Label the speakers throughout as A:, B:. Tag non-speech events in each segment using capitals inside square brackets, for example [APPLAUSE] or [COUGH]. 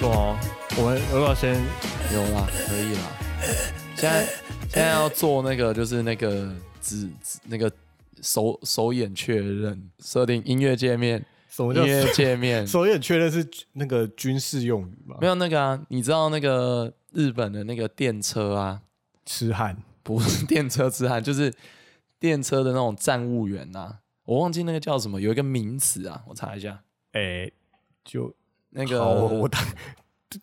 A: 定没错哦。我们要不要先
B: 有啦，可以啦。现在现在要做那个，就是那个指指那个手手眼确认，设定音乐界面，
A: 什么叫
B: 音乐界面 [LAUGHS]
A: 手眼确认是那个军事用语吗？
B: 没有那个啊？你知道那个日本的那个电车啊？
A: 痴汉
B: 不是电车痴汉，就是电车的那种站务员呐、我忘记那个叫什么，有一个名词啊，我查一下。
A: 哎、就
B: 那
A: 好，我
B: 个
A: 我打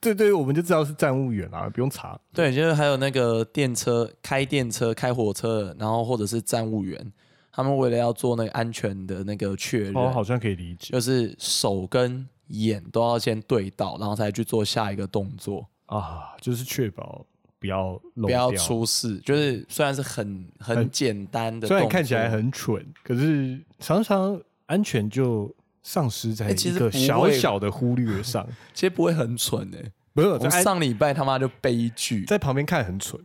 A: 对对，我们就知道是站务员啊，不用查。
B: 对，就是还有那个电车开电车、开火车，然后或者是站务员，他们为了要做那个安全的那个确认，
A: 哦，好像可以理解
B: 就是手跟眼都要先对到，然后才去做下一个动作，
A: 啊，就是确保不要漏
B: 不要
A: 掉
B: 出事。就是虽然是很很
A: 很
B: 简单的，
A: 虽然看起来，很蠢，可是常常安全就丧失在一个小小的忽略上。[LAUGHS]
B: 其实不会很蠢诶、
A: 不是
B: 我上礼拜他妈就悲剧，
A: 在旁边看很蠢，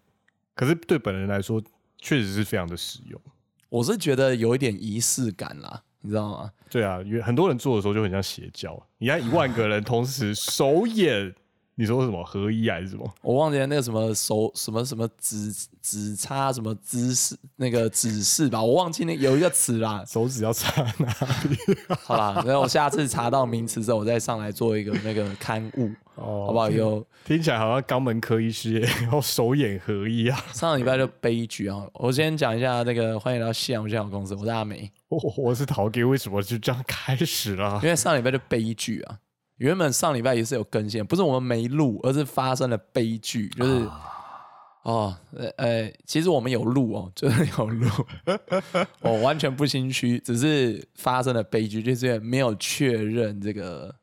A: 可是对本人来说确实是非常的实用。
B: 我是觉得有一点仪式感啦，你知道吗？
A: 对啊，因为很多人做的时候就很像邪教。你看一万个人同时手眼，你说什么合一还是什么？
B: 我忘记了那个什么手什么什么指指插什么姿势那个指示吧，我忘记那有一个词啦。
A: 手指要插哪里？
B: 好啦，然后我下次查到名词之后，我再上来做一个那个刊物，
A: 哦
B: 好不好？有
A: 听起来好像肛门科医师，然后手眼合一啊！
B: 上个礼拜就悲剧啊！我先讲一下那个欢迎来到夕阳无限好公司，我是阿美。
A: 我我是陶给，为什么就这样开始了？
B: 因为上礼拜就悲剧啊，原本上礼拜也是有更新，不是我们没录，而是发生了悲剧，就是。哦，呃呃，其实我们有录哦，[LAUGHS] 就是有录，[LAUGHS] 我完全不心虚，只是发生了悲剧，就是没有确认这个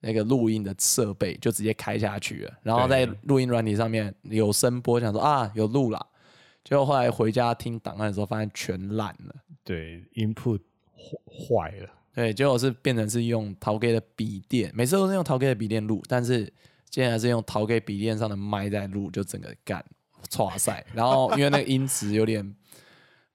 B: 那个录音的设备，就直接开下去了，然后在录音软体上面有声波，想说啊有录了，结果后来回家听档案的时候，发现全烂了。
A: 对，input 坏坏了。
B: 对，结果是变成是用陶给的笔电，每次都是用陶给的笔电录，但是现在还是用陶给笔电上的麦在录，就整个干哇塞。[LAUGHS] 然后因为那个音质有点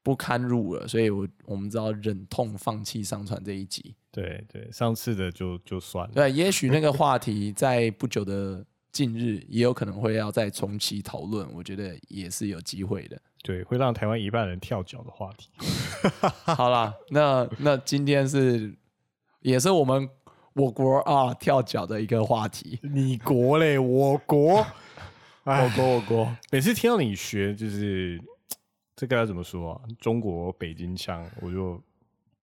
B: 不堪入耳，所以我我们知道忍痛放弃上传这一集。
A: 对对，上次的就就算了。
B: 对，也许那个话题在不久的近日也有可能会要再重启讨论，我觉得也是有机会的。
A: 对，会让台湾一半人跳脚的话题。
B: 好啦，那那今天是也是我们我国啊跳脚的一个话题。
A: 你国嘞，我国，[LAUGHS]
B: 我
A: 哎，
B: 国我国，
A: 每次听到你学就是这个要怎么说啊？中国北京腔，我就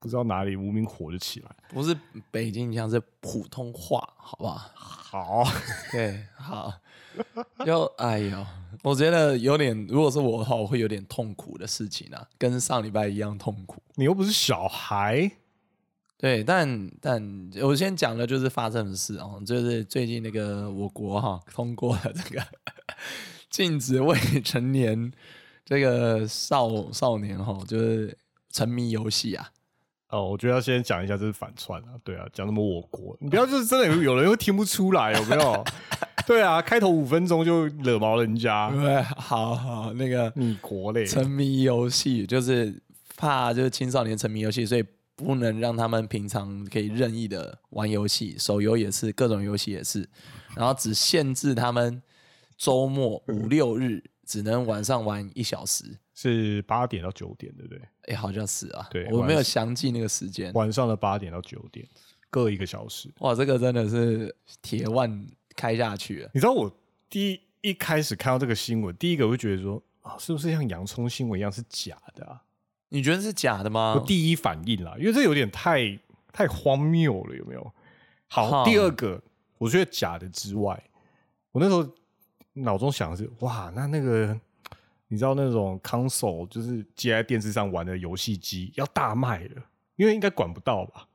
A: 不知道哪里无名火就起来。
B: 不是北京腔，是普通话，好不好？
A: 好，[LAUGHS]
B: 对，好，就哎呦，我觉得有点，如果是我的话，我会有点痛苦的事情啊，跟上礼拜一样痛苦。
A: 你又不是小孩，
B: 对，但但我先讲的就是发生的事哦，就是最近那个我国哈通过了这个 [LAUGHS] 禁止未成年这个少少年哈，就是沉迷游戏啊。
A: 哦，我觉得要先讲一下这是反串啊，对啊，讲什么我国，你不要就是真的有有人会听不出来，有没有？[LAUGHS] 对啊，开头五分钟就惹毛人家，
B: 对，好好那个
A: 你国嘞，
B: 沉迷游戏，就是怕就是青少年沉迷游戏，所以不能让他们平常可以任意的玩游戏，手游也是，各种游戏也是，然后只限制他们周末五六日只能晚上玩一小时。
A: 是八点到九点，对不对？
B: 哎，好像是啊，
A: 对
B: 我没有
A: 晚
B: 详记那个时间。
A: 晚上的八点到九点，各一个小时。
B: 哇，这个真的是铁腕开下去了。
A: 你知道我第一一开始看到这个新闻，第一个我会觉得说啊，是不是像洋葱新闻一样是假的啊？
B: 你觉得是假的吗
A: 我？第一反应啦，因为这有点太太荒谬了，有没有？好，第二个，我觉得假的之外，我那时候脑中想的是，哇，那那个你知道那种 console 就是接在电视上玩的游戏机要大卖了，因为应该管不到吧？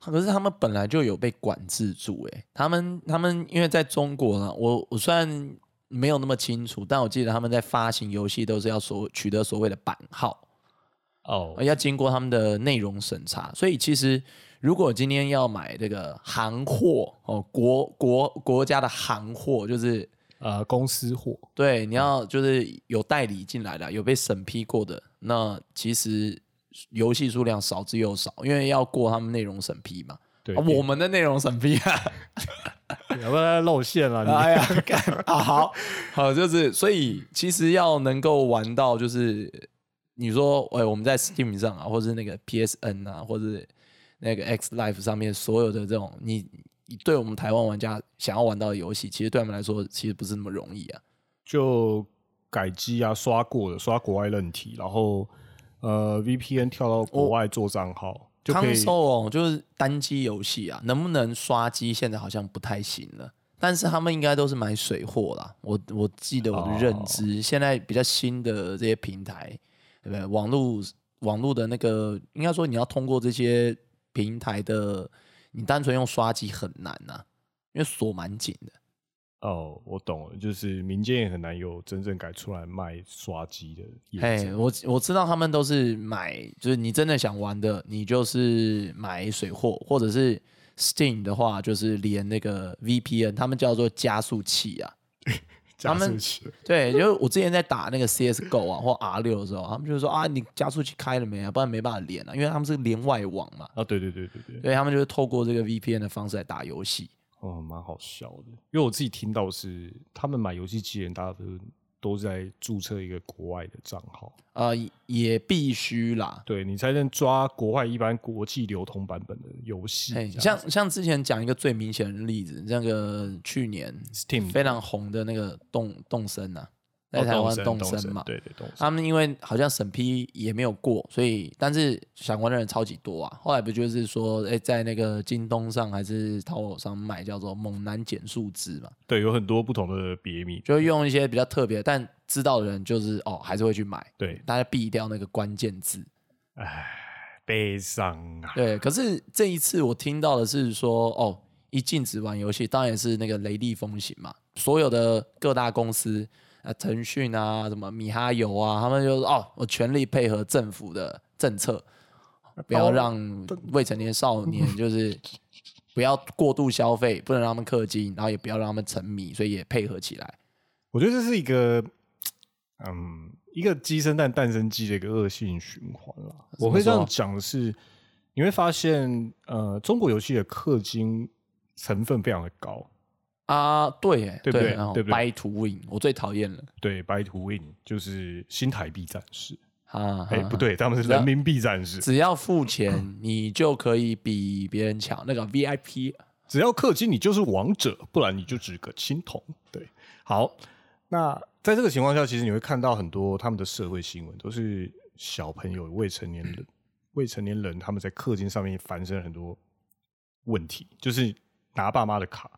B: 可是他们本来就有被管制住、欸，他们他们因为在中国呢，我我虽然没有那么清楚，但我记得他们在发行游戏都是要所取得所谓的版号，
A: 哦
B: 要经过他们的内容审查，所以其实如果今天要买这个行货哦，国国国家的行货，就是
A: 呃，公司货
B: 对你要就是有代理进来的，有被审批过的，那其实游戏数量少之又少，因为要过他们内容审批嘛。
A: 对，
B: 啊我们的内容审批啊，
A: 要不然露馅了。你 [LAUGHS]
B: 哎呀，[LAUGHS] 啊，好好，就是所以其实要能够玩到，就是你说，哎，我们在 Steam 上啊，或是那个 PSN 啊，或是那个 X Life 上面所有的这种，你对我们台湾玩家想要玩到的游戏，其实对他们来说，其实不是那么容易啊。
A: 就改机啊，刷过的，刷国外任体，然后呃 VPN 跳到国外做账号，就可以
B: console 就是单机游戏啊，能不能刷机？现在好像不太行了。但是他们应该都是买水货啦。我我记得我的认知，现在比较新的这些平台，对不对？网络网络的那个，应该说你要通过这些平台的，你单纯用刷机很难呐、因为锁蛮紧的。
A: 哦，我懂了，就是民间也很难有真正改出来卖刷机的业
B: 嘿，
A: 者。
B: 我我知道他们都是买，就是你真的想玩的，你就是买水货，或者是 Steam 的话，就是连那个 VPN，他们叫做加速器啊。
A: 加
B: 他们对，就是我之前在打那个 CSGO 啊或 R 六的时候，他们就说啊，你加速器开了没啊？不然没办法连啊，因为他们是连外网嘛，
A: 啊，对对对对对，
B: 所以他们就是透过这个 VPN 的方式来打游戏。
A: 哦，蛮好笑的。因为我自己听到是他们买游戏机的人，大家都都在注册一个国外的账号，
B: 呃，也必须啦。
A: 对你才能抓国外一般国际流通版本的游戏。
B: 像像之前讲一个最明显的例子，那个去年
A: Steam
B: 非常红的那个动动森啊，在
A: 哦
B: 台湾
A: 动
B: 身嘛，
A: 对对动森。
B: 他们因为好像审批也没有过，所以但是想玩的人超级多啊。后来不就是说，哎、在那个京东上还是淘宝上卖叫做猛男减速汁嘛，
A: 对，有很多不同的别名。
B: 就用一些比较特别，但知道的人就是哦还是会去买，
A: 对，
B: 大家避掉那个关键字。
A: 悲伤啊！
B: 对，可是这一次我听到的是说，哦，一禁止玩游戏，当然是那个雷厉风行嘛，所有的各大公司啊，腾讯啊，什么米哈游啊，他们就说，哦，我全力配合政府的政策，不要让未成年少年 [LAUGHS] 就是不要过度消费，不能让他们氪金，然后也不要让他们沉迷，所以也配合起来。
A: 我觉得这是一个，嗯，一个鸡生蛋，蛋生鸡的一个恶性循环啦。我会这样讲的是，你会发现，呃，中国游戏的氪金成分非常的高。
B: 啊，对耶，
A: 对不对对不对
B: buy to win，我最讨厌了
A: 对，Buy to Win 就是新台币战士。
B: 啊！
A: 哎、不对，他们是人民币战士。
B: 只要付钱，你就可以比别人强。那个 VIP
A: 只要氪金，你就是王者，不然你就只个青铜。对，好，那在这个情况下，其实你会看到很多他们的社会新闻，都是小朋友、未成年人、未成年人他们在氪金上面发生很多问题，就是拿爸妈的卡，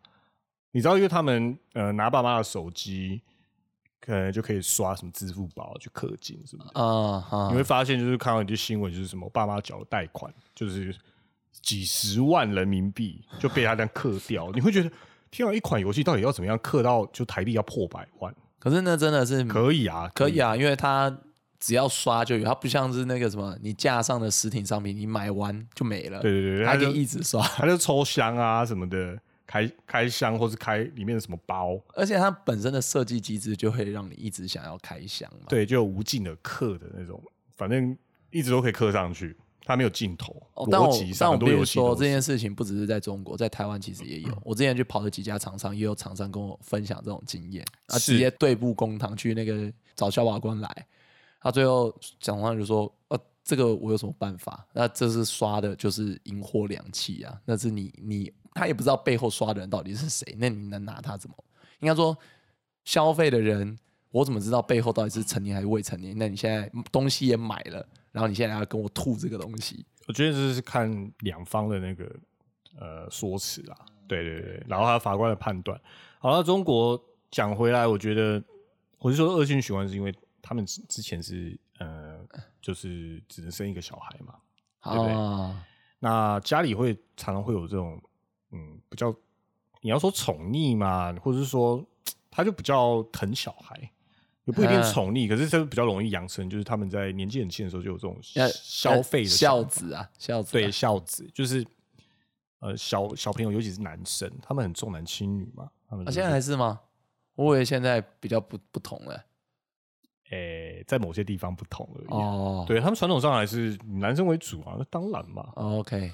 A: 你知道，因为他们呃拿爸妈的手机，可能就可以刷什么支付宝去氪金什么的。
B: 啊哈
A: 你会发现，就是看到一些新闻，就是什么爸妈缴了贷款，就是几十万人民币就被他这样氪掉。你会觉得，天啊，一款游戏到底要怎么样氪到就台币要破百万？
B: 可是那真的是
A: 可以啊，
B: 可以啊，因为它只要刷就有，它不像是那个什么，你架上的实体商品，你买完就没了。
A: 对对对，
B: 它可以一直刷，
A: 他就抽箱啊什么的，开开箱或是开里面的什么包，
B: 而且它本身的设计机制就会让你一直想要开箱嘛。
A: 对，就有无尽的刻的那种，反正一直都可以刻上去，它没有尽头。
B: 哦，但我但我必须说，这件事情不只是在中国，在台湾其实也有。我之前去跑了几家厂商，也有厂商跟我分享这种经验，啊，
A: 是
B: 直接对簿公堂去那个找消保官来，他最后讲话就说，呃，这个我有什么办法？那这是刷的就是银货两讫啊，那是你你他也不知道背后刷的人到底是谁，[LAUGHS] 那你能拿他怎么？应该说消费的人，我怎么知道背后到底是成年还是未成年？那你现在东西也买了，然后你现在要跟我吐这个东西，
A: 我觉得这是看两方的那个呃说辞啦，对对对，然后还有法官的判断。好了，中国讲回来，我觉得我是说恶性循环，是因为他们之之前是呃，就是只能生一个小孩嘛，对不对
B: 啊，
A: 那家里会常常会有这种嗯比较，你要说宠溺嘛，或者是说他就比较疼小孩，也不一定
B: 嗯
A: 宠溺，可是这比较容易养成，就是他们在年纪很轻的时候就有这种
B: 要
A: 消费的
B: 孝子啊，孝子啊、
A: 对孝子，就是呃小小朋友，尤其是男生，他们很重男轻女嘛。他们
B: 啊，
A: 就是
B: 现在还是吗？我以为现在比较不不同了。
A: 诶、在某些地方不同而已啊、
B: 哦，
A: 对他们传统上还是以男生为主啊，那当然嘛。
B: 哦，OK，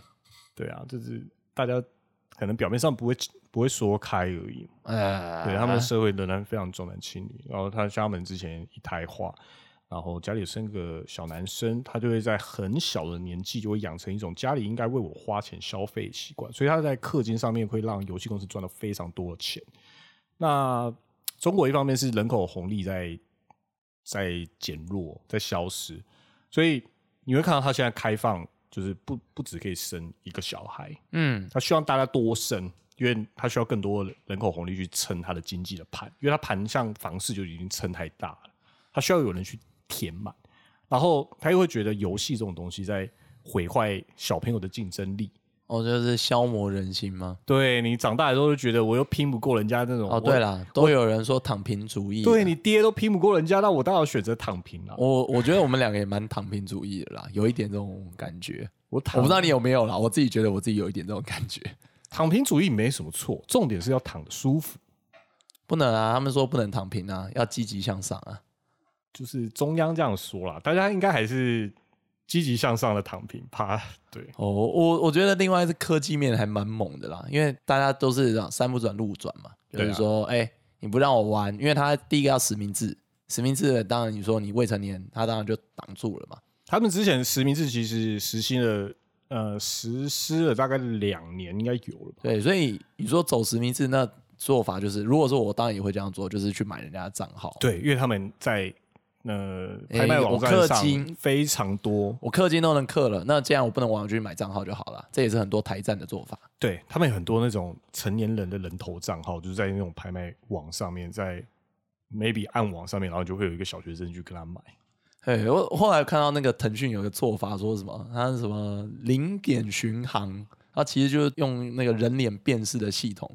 A: 对啊，就是大家可能表面上不会不不会说开而已。
B: 呃，
A: 对，他们的社会仍然非常重男轻女。然后他家门之前一胎化，然后家里生个小男生，他就会在很小的年纪就会养成一种家里应该为我花钱消费习惯，所以他在氪金上面会让游戏公司赚到非常多的钱。那中国一方面是人口红利在在减弱，在消失，所以你会看到他现在开放，就是不不只可以生一个小孩，
B: 嗯，
A: 他希望大家多生，因为他需要更多的人口红利去撑他的经济的盘，因为他盘像房市就已经撑太大了，他需要有人去填满，然后他又会觉得游戏这种东西在毁坏小朋友的竞争力。
B: 哦，就是消磨人心吗？
A: 对你长大的时候就觉得我又拼不过人家那种
B: 哦，对，了，都有人说躺平主义，
A: 对你爹都拼不过人家，那我当然选择躺平了。
B: 我我觉得我们两个也蛮躺平主义的啦，有一点这种感觉。
A: 我躺
B: 我不知道你有没有啦，我自己觉得我自己有一点这种感觉。
A: 躺平主义没什么错，重点是要躺的舒服。
B: 不能啊，他们说不能躺平啊，要积极向上啊。
A: 就是中央这样说啦，大家应该还是积极向上的躺平，趴对
B: 哦，我我觉得另外是科技面还蛮猛的啦，因为大家都是这样山不转路转嘛，就是说，哎、你不让我玩，因为他第一个要实名制，实名制的当然你说你未成年，他当然就挡住了嘛。
A: 他们之前实名制其实实行了，呃，实施了大概两年，应该有了吧？
B: 对，所以你说走实名制，那做法就是，如果说我当然也会这样做，就是去买人家的账号。
A: 对，因为他们在呃拍卖网
B: 我氪
A: 站上
B: 金
A: 非常多，
B: 我氪金都能氪了，那既然我不能网上去买账号就好了，这也是很多台站的做法。
A: 对他们有很多那种成年人的人头账号，就是在那种拍卖网上面，在 maybe 暗网上面，然后就会有一个小学生去跟他买。
B: 对我后来看到那个腾讯有个做法，说什么他是什么零点巡航，他其实就是用那个人脸辨识的系统，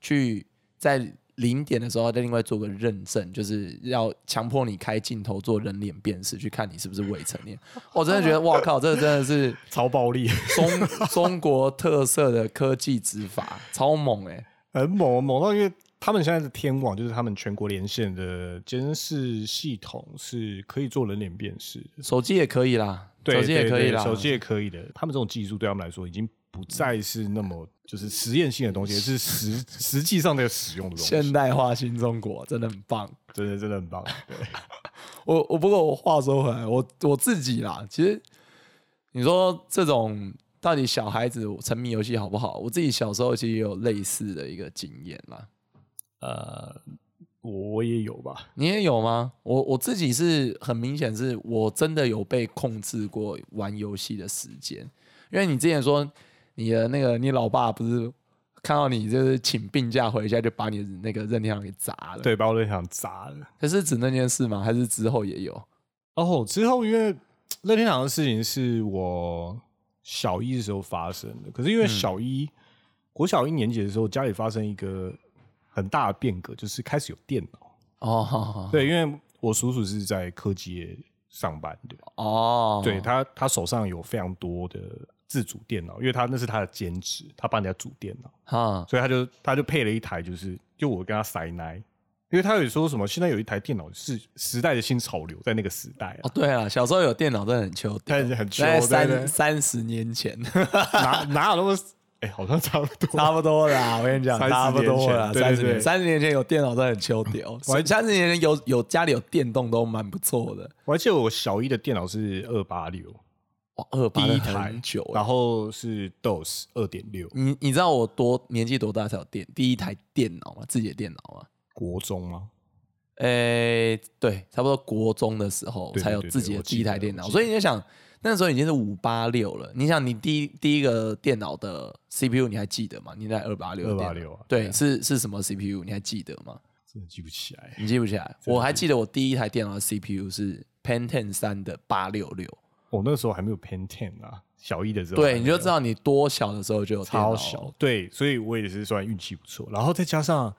B: 去在零点的时候再另外做个认证，就是要强迫你开镜头做人脸辨识，去看你是不是未成年。我真的觉得，哇靠，这个真的是 [LAUGHS]
A: 超暴力，
B: 中中国特色的科技执法，超猛哎、
A: 很猛猛到，因为他们现在的天网就是他们全国连线的监视系统是可以做人脸辨识，
B: 手机也可以啦，
A: 对
B: 手机也可以啦，
A: 手机也可以的。他们这种技术对他们来说已经不再是那么就是实验性的东西，而是实 [LAUGHS] 实际上的使用的东西现。
B: 代化新中国真的很棒。
A: 真的真的很棒。对，[LAUGHS]
B: 我我不过我话说回来，我我自己啦，其实你说这种到底小孩子沉迷游戏好不好？我自己小时候其实也有类似的一个经验啦。
A: 呃，我我也有吧。
B: 你也有吗？我我自己是很明显是我真的有被控制过玩游戏的时间，因为你之前说你的那个你老爸不是看到你就是请病假回家就把你的那个任天堂给砸了，，
A: 对，把我的想砸了。
B: 可是指那件事吗？还是之后也有？
A: 哦，之后因为任天堂的事情是我小一的时候发生的，可是因为小一、国小一年级的时候，家里发生一个很大的变革，就是开始有电脑。
B: 哦，
A: 对，因为我叔叔是在科技业上班的，
B: 哦，
A: 对他他手上有非常多的自主电脑，因为他那是他的兼职，他帮人家组电脑，
B: 哈，
A: 所以他就他就配了一台，就是就我跟他塞奶。因为他有说什么，现在有一台电脑是时代的新潮流，在那个时代啊
B: 哦，，对啊，小时候有电脑真的很秋但
A: 是很秋
B: 三三十年前，[LAUGHS]
A: 哪哪有那么哎、好像差不多。
B: 差不多啦。我跟你讲，差不多啦。三十年，三十年前有电脑真的很秋屌，三十年前有有家里有电动都蛮不错的。
A: 我还记得我小一的电脑是二八六，
B: 哇，二八
A: 第一台
B: 很久欸，
A: 然后是 DOS 二点六，
B: 你你知道我多年纪多大才有电第一台电脑吗？自己的电脑吗？
A: 国中吗？
B: 诶、对，差不多国中的时候
A: 对对
B: 才有自己的第一台电脑，
A: 得我记
B: 所以你就想那时候已经是五八六了。你想你第一第一个电脑的 CPU 你还记得吗？你在二八六
A: 286啊
B: 对，
A: 对啊
B: 是是什么 CPU？你还记得吗？
A: 真的记不起来。
B: 你记不起来？我还记得我第一台电脑的 CPU 是 Pentium 三的八六六，
A: 我那时候还没有 Pen Ten 啊，小一的时候
B: 对，你就知道你多小的时候就有
A: 超小，对，所以我也是算运气不错。然后再加上，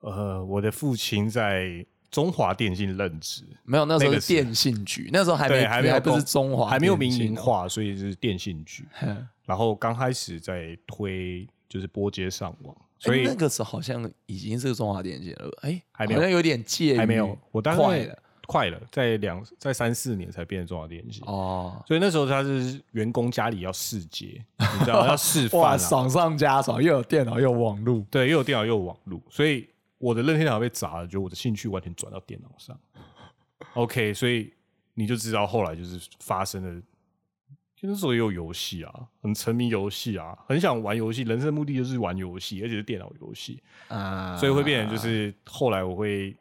A: 呃，我的父亲在中华电信任职，
B: 没有，那时候
A: 是
B: 是电信局，那时候还没，
A: 还没
B: 还不是中华，
A: 还没有民营。化，所以是电信局。然后刚开始在推就是拨接上网，所以
B: 那个时候好像已经是中华电信了，哎，
A: 还没有
B: 好像有点介于
A: 还没有。我大概
B: 快了，
A: 在两在三四年才变成中华电信。
B: 哦，
A: 所以那时候他是员工家里要试接，你知道要示范 [LAUGHS]
B: 哇，
A: 啊，
B: 爽上加爽，又有电脑又有网络，
A: 对，又有电脑又有网络，所以我的任天堂被砸了，就我的兴趣完全转到电脑上。OK，所以你就知道后来就是发生了，就那时候也有游戏啊，很沉迷游戏啊，很想玩游戏，人生的目的就是玩游戏，而且是电脑游戏，
B: 啊，
A: 所以会变成就是后来我会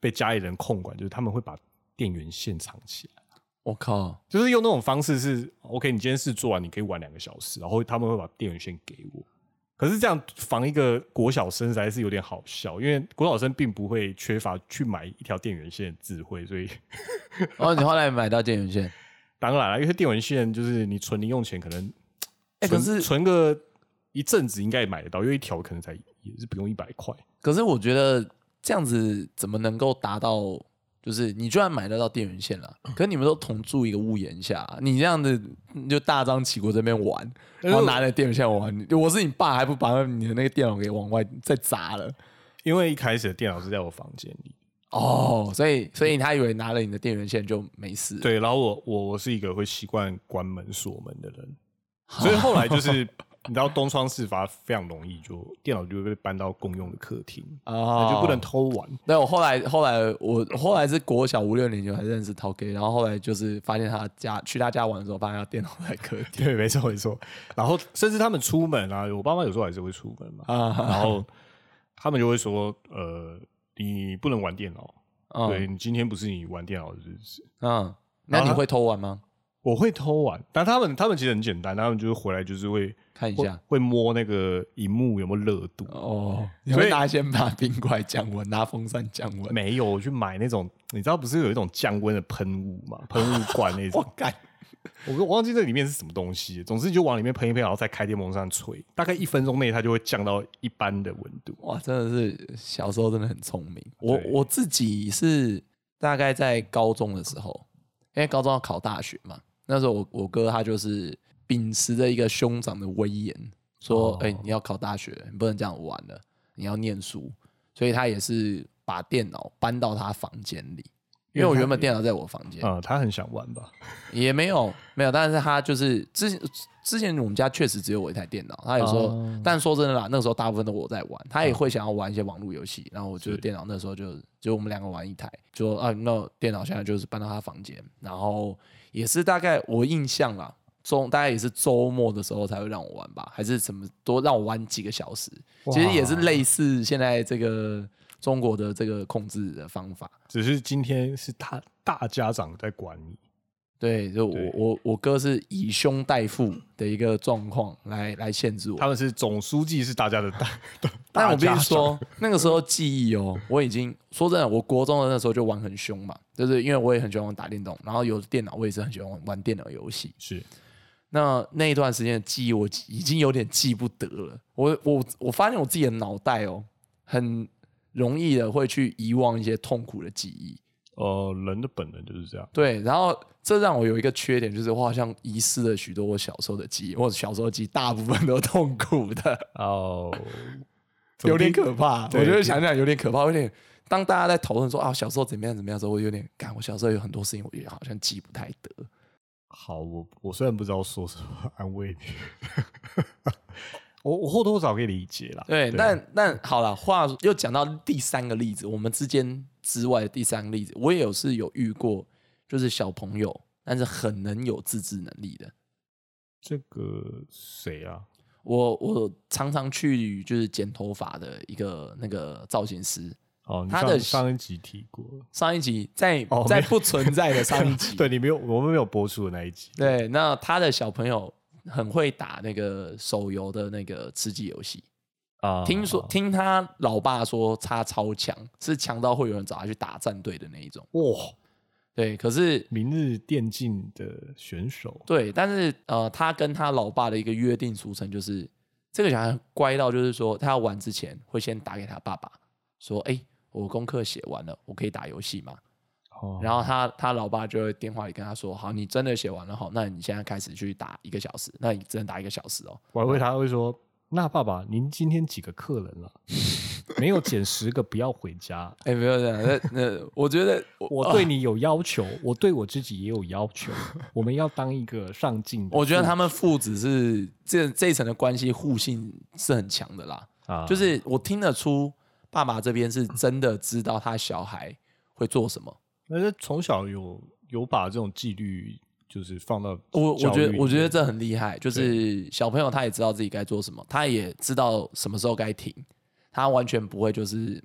A: 被家里人控管，就是他们会把电源线藏起来。
B: 我靠，
A: 就是用那种方式是 OK，你今天事做完，你可以玩两个小时，然后他们会把电源线给我。可是这样防一个国小生实在是有点好笑，因为国小生并不会缺乏去买一条电源线的智慧，所以 [LAUGHS]
B: 哦你后来买到电源线，[LAUGHS]
A: 当然了，因为电源线就是你存零用钱，可能
B: 可是
A: 存个一阵子应该也买得到，因为一条可能才也是不用一百块。
B: 可是我觉得这样子怎么能够达到？就是你居然买得到电源线了，可是你们都同住一个屋檐下，你这样子你就大张旗鼓这边玩，然后拿着电源线玩，我是你爸还不把你的那个电脑给往外再砸了？
A: 因为一开始的电脑是在我房间里，
B: 哦，所以所以他以为拿了你的电源线就没事。，
A: 对，然后我我我是一个会习惯关门锁门的人，所以后来就是你知道东窗事发非常容易，就电脑就会被搬到公用的客厅，
B: 啊
A: 那就不能偷玩。
B: 那，我后来后来我后来是国小五六年级才认识涛哥，然后后来就是发现他家去他家玩的时候，发现他电脑在客厅
A: 对，没错没错。然后甚至他们出门啊，我爸妈有时候还是会出门嘛，
B: 啊，
A: 然后他们就会说，呃，你不能玩电脑，对
B: 嗯
A: 你今天不是你玩电脑的日子。
B: 嗯，那你会偷玩吗？
A: 我会偷玩，但他们他们其实很简单，他们就是回来就是会会
B: 看一下
A: 会摸那个荧幕有没有热度。
B: 哦，你会拿先把冰块降温，拿风扇降温。
A: 没有，我去买那种，你知道不是有一种降温的喷雾嘛？喷雾罐那种 [LAUGHS]
B: 我，干，
A: 我我忘记这里面是什么东西。总之你就往里面喷一喷，然后再开电风扇吹，大概一分钟内它就会降到一般的温度。
B: 哇，真的是小时候真的很聪明。我我自己是大概在高中的时候，因为高中要考大学嘛，那时候我我哥他就是秉持着一个兄长的威严，说：“
A: 哦
B: 哎、你要考大学，你不能这样玩了，你要念书。”所以他也是把电脑搬到他房间里，因为我原本电脑在我房间，
A: 嗯，他很想玩吧？[LAUGHS]
B: 也没有没有，但是他就是之前之前我们家确实只有我一台电脑，他有说，
A: 哦
B: 但说真的啦，那个时候大部分都我在玩，他也会想要玩一些网络游戏，然后我就电脑那时候就就我们两个玩一台，就啊那电脑现在就是搬到他房间，然后也是大概我印象啦。周大概也是周末的时候才会让我玩吧，还是什么多让我玩几个小时，其实也是类似现在这个中国的这个控制的方法。
A: 只是今天是他大家长在管你，
B: 对，就我我我哥是以兄代父的一个状况来来限制我。
A: 他们是总书记是大家的大，[LAUGHS]
B: 但我必
A: 大家长
B: 须说，那个时候记忆哦，我已经说真的，我国中的那时候就玩很凶嘛，就是因为我也很喜欢玩打电动，然后有电脑我也是很喜欢玩玩电脑游戏。
A: 是
B: 那那一段时间的记忆，我已经有点记不得了。我我我发现我自己的脑袋哦，很容易的会去遗忘一些痛苦的记忆。
A: 呃，人的本能就是这样。
B: 对，然后这让我有一个缺点，就是我好像遗失了许多我小时候的记忆，我小时候的记忆大部分都痛苦的，
A: 哦，
B: 有点可怕。我
A: 对
B: 觉得想想有点可怕，有点。当大家在讨论说啊小时候怎么样怎么样的时候，我有点感，我小时候有很多事情，我也好像记不太得。
A: 好，我我虽然不知道说什么安慰你，[LAUGHS] 我我或多或少可以理解啦。
B: 对，但但好了，话又讲到第三个例子，我们之间之外的第三个例子，我也有是有遇过，就是小朋友，但是很能有自制能力的。
A: 这个谁啊？
B: 我我常常去就是剪头发的一个那个造型师，
A: 哦，
B: 他的
A: 上上一集提过，
B: 上一集在、在不存在的上一集，[LAUGHS]
A: 对你没有，我们没有播出的那一集。
B: 对，那他的小朋友很会打那个手游的那个吃鸡游戏，
A: 啊
B: 听说听他老爸说他超强，是强到会有人找他去打战队的那一种。
A: 哇，
B: 对，可是
A: 明日电竞的选手
B: 对，但是呃，他跟他老爸的一个约定俗成就是，这个小孩乖到就是说，他要玩之前会先打给他爸爸，说：“哎、我功课写完了，我可以打游戏吗？”
A: 哦，
B: 然后他他老爸就会电话里跟他说：“好，你真的写完了，好，那你现在开始去打一个小时，那你只能打一个小时哦。
A: 我还会他会说，那爸爸您今天几个客人了？[LAUGHS] 没有减十个不要回家。
B: 哎、没有这样，那那我觉得 [LAUGHS]
A: 我对 [LAUGHS] 你有要求，我对我自己也有要求。我们要当一个上进。
B: 我觉得他们父子是这这一层的关系互信是很强的啦。
A: 啊，
B: 就是我听得出爸爸这边是真的知道他小孩会做什么。
A: 那是从小有有把这种纪律就是放到
B: 我我觉得我觉得这很厉害，就是小朋友他也知道自己该做什么，他也知道什么时候该停，他完全不会就是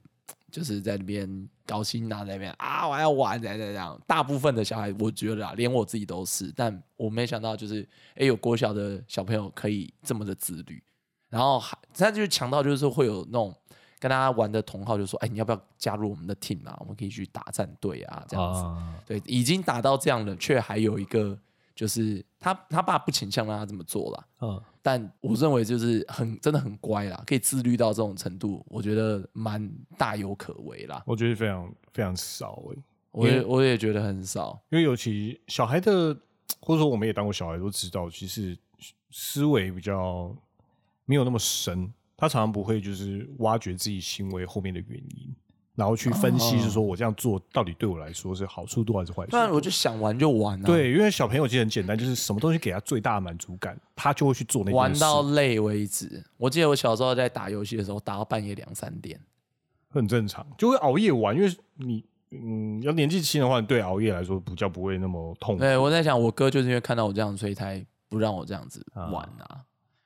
B: 就是在那边高兴啊，在那边啊我要玩，怎样怎样。大部分的小孩我觉得啊，连我自己都是，但我没想到就是哎、诶有国小的小朋友可以这么的自律，然后还他就强到就是会有那种。跟大家玩的同好就说：“哎，你要不要加入我们的 team 啊？我们可以去打战队啊，这样子。
A: 啊，
B: 对，已经打到这样了，却还有一个就是他他爸不倾向让他这么做啦。
A: 嗯，
B: 但我认为就是很真的很乖啦，可以自律到这种程度，我觉得蛮大有可为啦。
A: 我觉得非常非常少诶、
B: 我也我也觉得很少，
A: 因为尤其小孩的，或者说我们也当过小孩，都知道，其实思维比较没有那么深，他常常不会就是挖掘自己行为后面的原因，然后去分析，是说我这样做到底对我来说是好处多还是坏处
B: 不然？我就想玩就玩啊，，
A: 对，因为小朋友其实很简单，就是什么东西给他最大的满足感，他就会去做那件事
B: 玩到累为止。我记得我小时候在打游戏的时候，打到半夜两三点。
A: 很正常，就会熬夜玩，因为你嗯，要年纪轻的话，对熬夜来说比较不会那么痛苦。
B: 对，我在想，我哥就是因为看到我这样，所以才不让我这样子玩啊。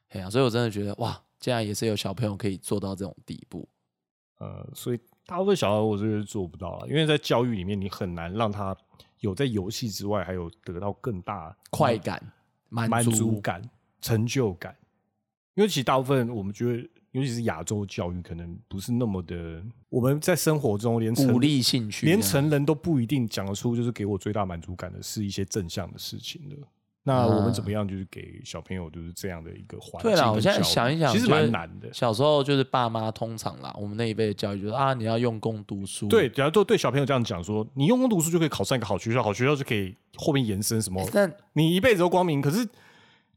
B: 哎呀、所以我真的觉得哇，竟然也是有小朋友可以做到这种地步。
A: 呃，所以大部分小孩我觉得做不到了，因为在教育里面，你很难让他有在游戏之外，还有得到更大
B: 快感、满
A: 满
B: 足
A: 足感、成就感。因为其实大部分我们觉得，尤其是亚洲教育，可能不是那么的。我们在生活中连成
B: 鼓励兴趣，
A: 连成人都不一定讲得出，就是给我最大满足感的是一些正向的事情的。那我们怎么样，就是给小朋友就是这样的一个环境？
B: 对啦，我现在想一想，
A: 其实蛮难的。
B: 小时候就是爸妈通常啦，我们那一辈的教育就是啊，你要用功读书。
A: 对，假如说对小朋友这样讲说，你用功读书就可以考上一个好学校，好学校就可以后面延伸什么，
B: 但
A: 你一辈子都光明。可是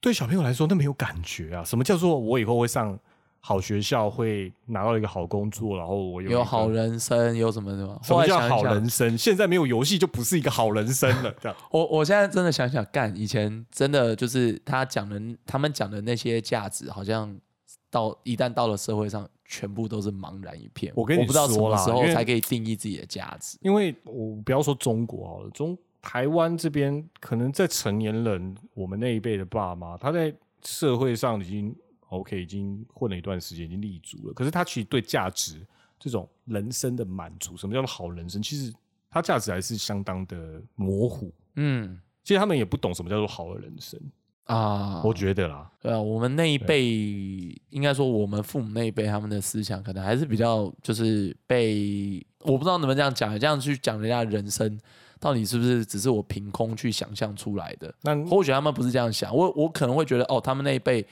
A: 对小朋友来说，那没有感觉啊。什么叫做我以后会上好学校，会拿到一个好工作，然后我有
B: 有好人生，有什么什么？
A: 什么叫好人生？现在没有游戏就不是一个好人生了。这样 [LAUGHS]
B: 我我现在真的想想，干以前真的就是他讲的，他们讲的那些价值，好像到一旦到了社会上，全部都是茫然一片。
A: 我跟你
B: 不知道什
A: 说啦因为
B: 么时候才可以定义自己的价值。
A: 因为我不要说中国好了，中台湾这边可能在成年人，我们那一辈的爸妈，他在社会上已经 OK，已经混了一段时间，已经立足了。可是他其实对价值这种人生的满足，什么叫做好人生？其实他价值还是相当的模糊。
B: 嗯
A: 其实他们也不懂什么叫做好的人生，
B: 啊，
A: 我觉得啦。
B: 对啊，我们那一辈，应该说我们父母那一辈，他们的思想可能还是比较就是被我不知道能不能这样讲，这样去讲人家人生，到底是不是只是我凭空去想象出来的？
A: 那
B: 或许他们不是这样想，我我可能会觉得哦，他们那一辈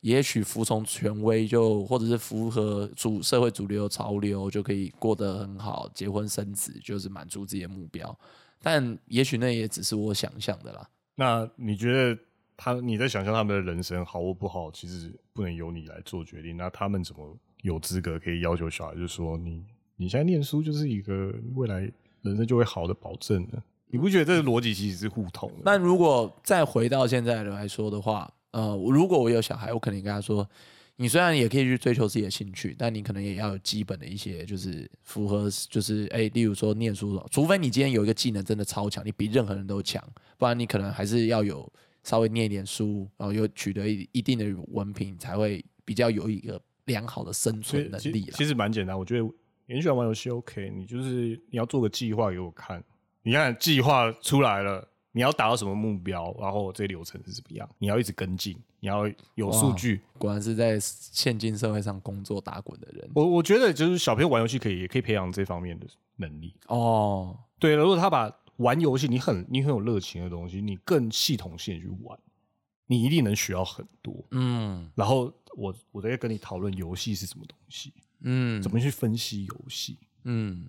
B: 也许服从权威就，或者是符合主社会主流潮流，就可以过得很好，结婚生子，就是满足自己的目标。但也许那也只是我想象的啦。
A: 那你觉得他你在想象他们的人生好或不好，其实不能由你来做决定。那他们怎么有资格可以要求小孩，就是说你你现在念书就是一个未来人生就会好的保证呢？你不觉得这个逻辑其实是互通的？
B: 那如果再回到现在来说的话，呃，如果我有小孩，我肯定跟他说，你虽然也可以去追求自己的兴趣，但你可能也要有基本的一些，就是符合，就是哎，例如说念书，除非你今天有一个技能真的超强，你比任何人都强，不然你可能还是要有稍微念一点书，然后又取得一一定的文凭，才会比较有一个良好的生存能力
A: 其实蛮简单，我觉得你喜欢玩游戏 OK，你就是你要做个计划给我看。你看计划出来了，你要达到什么目标，然后这个流程是怎么样，你要一直跟进，你要有数据。
B: 果然是在现今社会上工作打滚的人
A: 我我觉得就是小朋友玩游戏可以，也可以培养这方面的能力。
B: 哦。
A: 对，如果他把玩游戏，你很你很有热情的东西，你更系统性去玩，你一定能学到很多。
B: 嗯
A: 然后我我在跟你讨论游戏是什么东西，
B: 嗯，
A: 怎么去分析游戏。
B: 嗯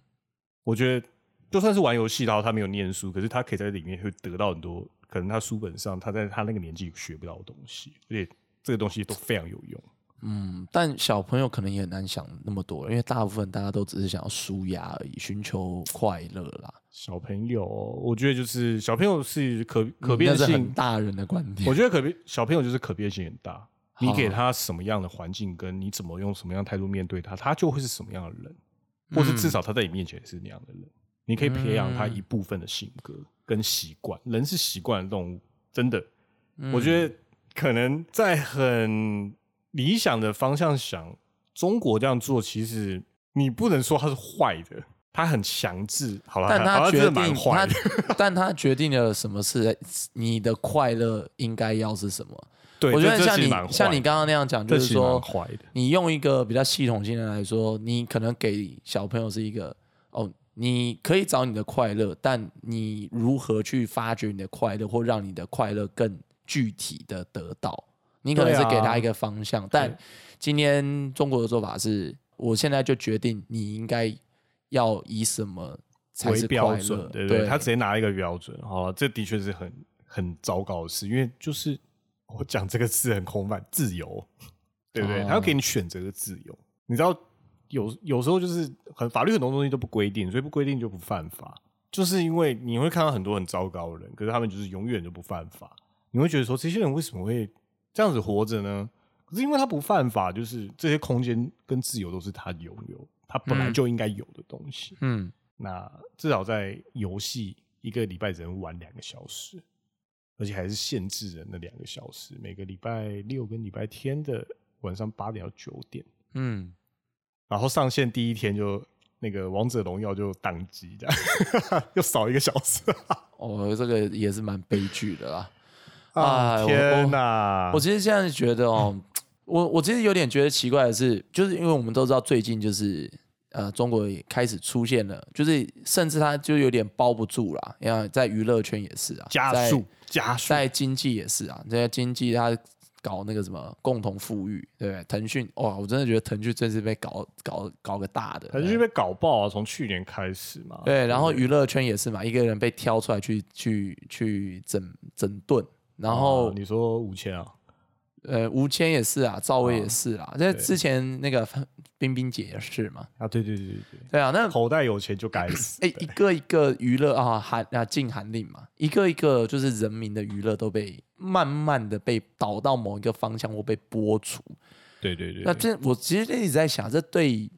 A: 我觉得就算是玩游戏，然后他没有念书，可是他可以在里面会得到很多可能他书本上他在他那个年纪学不到的东西，而且这个东西都非常有用。
B: 嗯，但小朋友可能也很难想那么多，因为大部分大家都只是想要舒压而已，寻求快乐啦。
A: 小朋友，我觉得就是小朋友是可可变性
B: 很大人的观点。
A: 我觉得可变小朋友就是可变性很大，[LAUGHS] 你给他什么样的环境，跟你怎么用什么样的态度面对他，他就会是什么样的人，或是至少他在你面前是那样的人。你可以培养他一部分的性格跟习惯。人是习惯的动物，真的，我觉得可能在很理想的方向想，中国这样做，其实你不能说它是坏的，他很强制。好了，
B: 但他决定 [LAUGHS] 但他决定了什么是你的快乐应该要是什么。
A: 对，
B: 我觉得像你像你刚刚那样讲，就是说。你用一个比较系统性的来说，你可能给小朋友是一个哦，你可以找你的快乐，但你如何去发掘你的快乐，或让你的快乐更具体的得到，你可能是给他一个方向。但今天中国的做法是，我现在就决定你应该要以什么才是
A: 标准
B: 乐，，
A: 对不对？他直接拿一个标准，好了，这的确是很很糟糕的事，因为就是我讲这个字很空泛，自由，对不对？
B: 哦
A: 他要给你选择的自由，你知道有有时候就是很法律很多东西都不规定，所以不规定就不犯法，就是因为你会看到很多很糟糕的人，可是他们就是永远就不犯法，你会觉得说这些人为什么会这样子活着呢？可是因为他不犯法，就是这些空间跟自由都是他拥有，他本来
B: 嗯。
A: 就应该有的东西。
B: 嗯，
A: 那至少在游戏一个礼拜只能玩两个小时，而且还是限制人的两个小时，每个礼拜六跟礼拜天的晚上八点到九点，
B: 嗯，
A: 然后上线第一天就那个王者荣耀就宕机，这样 [LAUGHS] 又少一个小时 [LAUGHS]
B: 哦，这个也是蛮悲剧的啦。[LAUGHS]
A: 啊！天哪！
B: 我其实现在觉得哦，我我其实有点觉得奇怪的是，就是因为我们都知道最近就是呃，中国也开始出现了，就是甚至它就有点包不住了。你看，在娱乐圈也是啊，
A: 加速加速，
B: 在经济也是啊，在经济它搞那个什么共同富裕，对不对？腾讯哇，我真的觉得腾讯真是被搞搞搞个大的，
A: 腾讯被搞爆啊！从去年开始嘛，
B: 对，然后娱乐圈也是嘛，一个人被挑出来去去去整整顿，然后
A: 啊你说五千啊，
B: 呃，吴谦也是啊，赵薇也是啊，在
A: 对
B: 之前那个冰冰姐也是嘛，
A: 啊，对对对对对，
B: 对啊，那
A: 口袋有钱就该死。
B: 哎、一个一个娱乐啊，韩啊禁韩令嘛，一个一个就是人民的娱乐都被慢慢的被导到某一个方向或被剥除。
A: 对对对，
B: 那这我其实一直在想，这对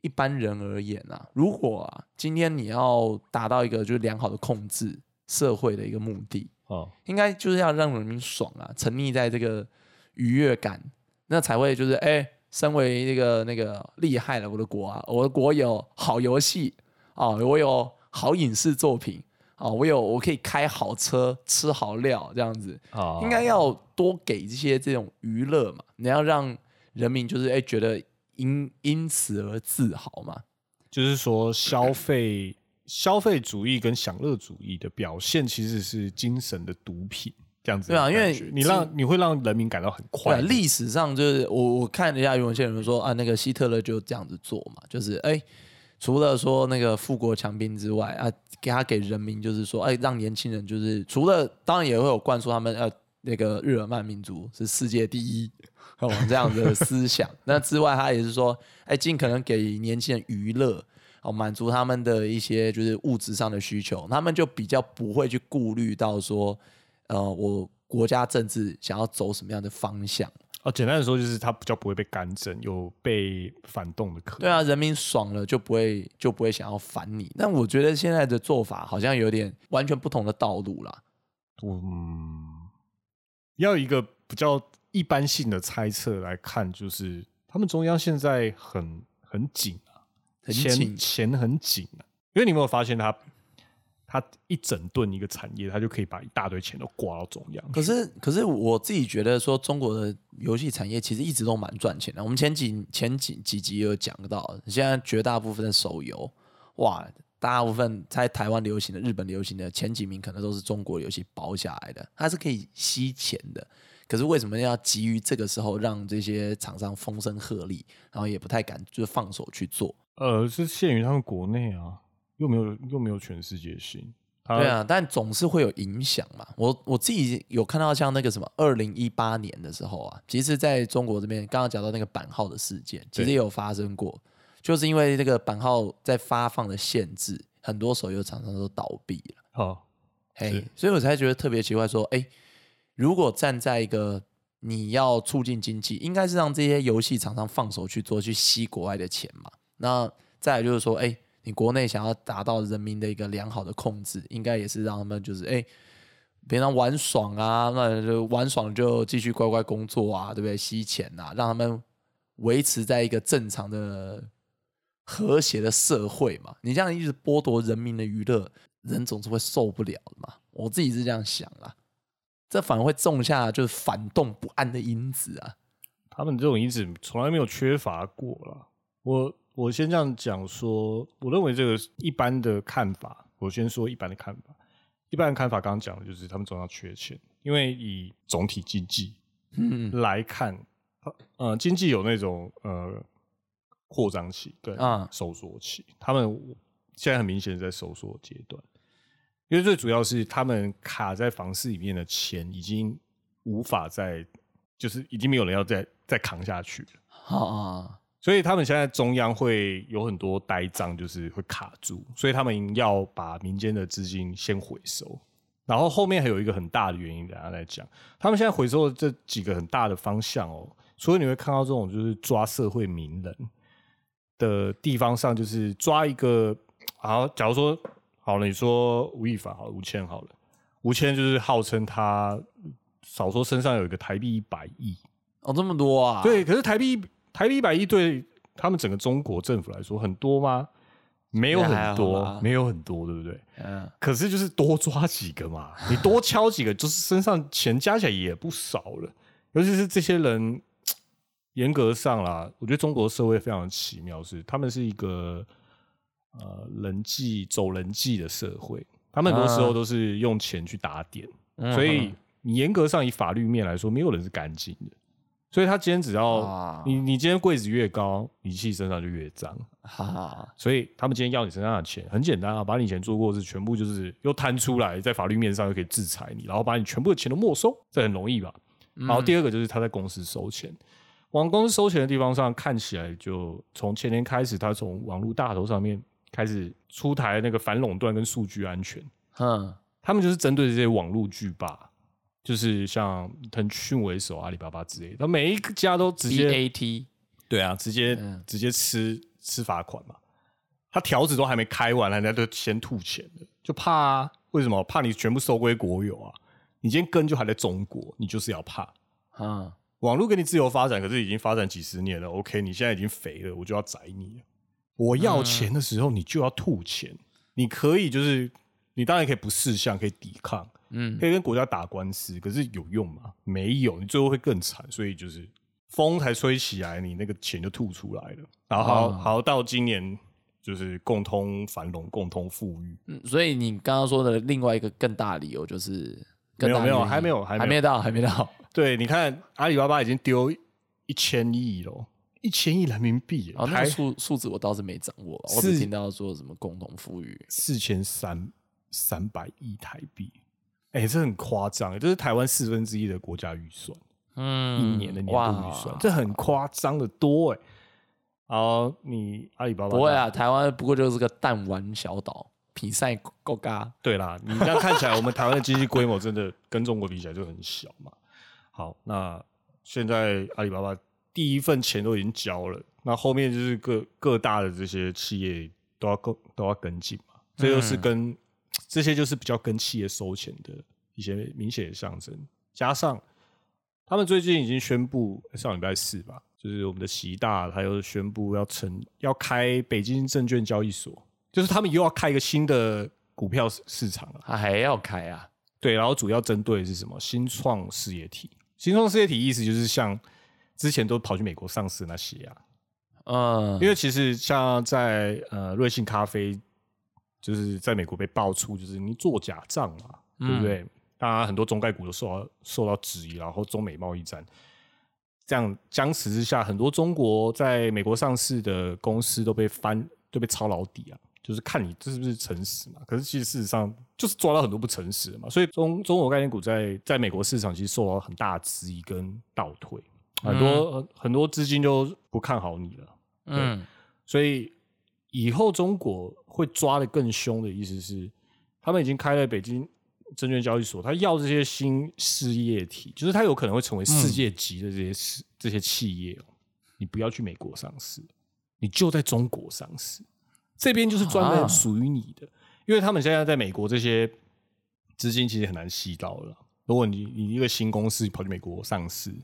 B: 一般人而言啊，如果啊今天你要达到一个就是良好的控制社会的一个目的，
A: 哦，
B: 应该就是要让人民爽啊，沉溺在这个愉悦感，那才会就是哎、身为那个那个厉害了我的国啊，我的国有好游戏啊，我有好影视作品啊，我有我可以开好车，吃好料这样子，
A: 啊。
B: 应该要多给这些这种娱乐嘛，你要让人民就是哎、觉得因因此而自豪嘛，
A: 就是说消费消费主义跟享乐主义的表现，其实是精神的毒品，这样子的
B: 对啊因为
A: 你让你会让人民感到很快乐，
B: 啊历史上就是我我看了一下有些人说啊，那个希特勒就这样子做嘛，就是哎、除了说那个富国强兵之外啊，给他给人民就是说，哎、让年轻人就是除了当然也会有灌输他们呃那个日耳曼民族是世界第一 [LAUGHS] 哦这样的思想。[LAUGHS] 那之外，他也是说，哎、尽可能给年轻人娱乐。哦，满足他们的一些就是物质上的需求，他们就比较不会去顾虑到说，呃，我国家政治想要走什么样的方向。
A: 哦，简单的说就是他比较不会被干政，有被反动的可能。
B: 对啊，人民爽了就不会就不会想要反你。但我觉得现在的做法好像有点完全不同的道路啦。
A: 嗯，要一个比较一般性的猜测来看，就是他们中央现在很很紧啊，
B: 很
A: 钱
B: 紧
A: 钱很紧啊。因为你有没有发现他，他一整顿一个产业，他就可以把一大堆钱都刮到中央。
B: 可是，可是我自己觉得说，中国的游戏产业其实一直都蛮赚钱的。我们前几前几几集有讲到，现在绝大部分的手游，哇，大部分在台湾流行的、日本流行的前几名，可能都是中国游戏包下来的，它是可以吸钱的。可是为什么要急于这个时候让这些厂商风声鹤唳，然后也不太敢就是放手去做？
A: 呃，是限于他们国内啊，又没有又没有全世界性。它
B: 对啊，但总是会有影响嘛。我我自己有看到像那个什么，二零一八年的时候啊，其实在中国这边刚刚讲到那个版号的事件，其实也有发生过，就是因为这个版号在发放的限制，很多手游厂商都倒闭了。
A: 好，
B: 嘿，所以我才觉得特别奇怪，说，哎，如果站在一个你要促进经济，应该是让这些游戏厂商放手去做，去吸国外的钱嘛。那再来就是说，哎，你国内想要达到人民的一个良好的控制，应该也是让他们就是，哎，平常玩爽啊，那就玩爽就继续乖乖工作啊，对不对？吸钱啊，让他们维持在一个正常的和谐的社会嘛。你这样一直剥夺人民的娱乐，人总是会受不了的嘛。我自己是这样想啦，这反而会种下就是反动不安的因子啊。
A: 他们这种因子从来没有缺乏过了。我我先这样讲说，我认为这个一般的看法，我先说一般的看法。一般的看法，刚刚讲的就是他们总要缺钱，因为以总体经济
B: 嗯
A: 来看，呃，经济有那种呃扩张期跟
B: 啊
A: 收缩期，他们现在很明显在收缩阶段，因为最主要是他们卡在房市里面的钱已经无法再，就是已经没有人要再再扛下去了。
B: 啊，
A: 所以他们现在中央会有很多呆账，就是会卡住，所以他们要把民间的资金先回收。然后后面还有一个很大的原因，等下再讲。他们现在回收的这几个很大的方向哦，所以你会看到这种就是抓社会名人的地方上，就是抓一个，好，假如说好了，你说吴亦凡好了，吴谦好了，吴谦就是号称他少说身上有一个台币一百亿，
B: 哦，这么多啊？，
A: 对，可是台币台币一百亿对他们整个中国政府来说很多吗？没有很多，没有很多，对不对？
B: 嗯，
A: 可是就是多抓几个嘛，[LAUGHS] 你多敲几个，就是身上钱加起来也不少了。尤其是这些人，严格上啦，我觉得中国社会非常奇妙，是他们是一个呃人际走人际的社会，他们很多时候都是用钱去打点，
B: 嗯
A: 所以你严格上以法律面来说，没有人是干净的。所以他今天只要、
B: 啊。
A: 你你今天柜子越高，仪器身上就越脏。
B: 哈。哈，
A: 所以他们今天要你身上的钱，很简单啊，把你以前做过的事全部就是又摊出来，在法律面上又可以制裁你，然后把你全部的钱都没收，这很容易吧？然后第二个就是他在公司收钱，往公司收钱的地方上看起来，就从前年开始，他从网络大头上面开始出台那个反垄断跟数据安全，
B: 嗯，
A: 他们就是针对这些网络巨霸，就是像腾讯为首、阿里巴巴之类的，他每一家都直接
B: A T，
A: 对啊，直接、
B: 嗯
A: 直接吃吃罚款嘛。他条子都还没开完，人家就先吐钱了，就怕啊？为什么？怕你全部收归国有啊？你今天根就还在中国，你就是要怕。
B: 啊，
A: 网络给你自由发展，可是已经发展几十年了。OK，你现在已经肥了，我就要宰你了。我要钱的时候，你就要吐钱。你可以就是，你当然可以不识相，可以抵抗，
B: 嗯
A: 可以跟国家打官司，可是有用吗？没有，你最后会更惨。所以就是风才吹起来，你那个钱就吐出来了。然后好
B: 哦
A: 好到今年就是共通繁荣、共通富裕。
B: 嗯，所以你刚刚说的另外一个更大理由就是更大
A: 没有没有还没有还没有
B: 还没到，还没到，
A: 对，你看阿里巴巴已经丢一千亿了，一千亿人民币耶，
B: 哦，那
A: 台
B: 个数数字我倒是没掌握，我
A: 是
B: 只听到说什么共同富裕，
A: 四千三三百亿台币，哎、这很夸张，这是台湾四分之一的国家预算，
B: 嗯
A: 一年的年度预算，这很夸张的多哎。好，你阿里巴巴
B: 不会啊，台湾不过就是个弹丸小岛，比赛够嘎，
A: 对啦，你这样看起来，我们台湾的经济规模真的跟中国比起来就很小嘛。好，那现在阿里巴巴第一份钱都已经交了，那后面就是各各大的这些企业都要跟都要跟进嘛，这又是跟、这些就是比较跟企业收钱的一些明显的象征，加上他们最近已经宣布上礼拜四吧，就是我们的习大他又宣布要成要开北京证券交易所，就是他们又要开一个新的股票市市场了。
B: 他还要开啊，
A: 对，然后主要针对的是什么？新创事业体。新创事业体意思就是像之前都跑去美国上市那些啊，
B: 嗯，
A: 因为其实像在呃瑞幸咖啡，就是在美国被爆出就是你做假账嘛，对不对？当然很多中概股都受到受到质疑，然后中美贸易战这样僵持之下，很多中国在美国上市的公司都被翻都被抄老底啊，就是看你这是不是诚实嘛。可是其实事实上就是抓到很多不诚实的嘛，所以中中国概念股在在美国市场其实受到很大的质疑跟倒退，很多、很多资金就不看好你了。
B: 嗯，
A: 所以以后中国会抓的更凶的意思是，他们已经开了北京证券交易所，他要这些新事业体，就是他有可能会成为世界级的这些事、这些企业哦，你不要去美国上市，你就在中国上市，这边就是专门
B: 啊
A: 属于你的，因为他们现在在美国这些资金其实很难吸到了。如果你你一个新公司跑去美国上市，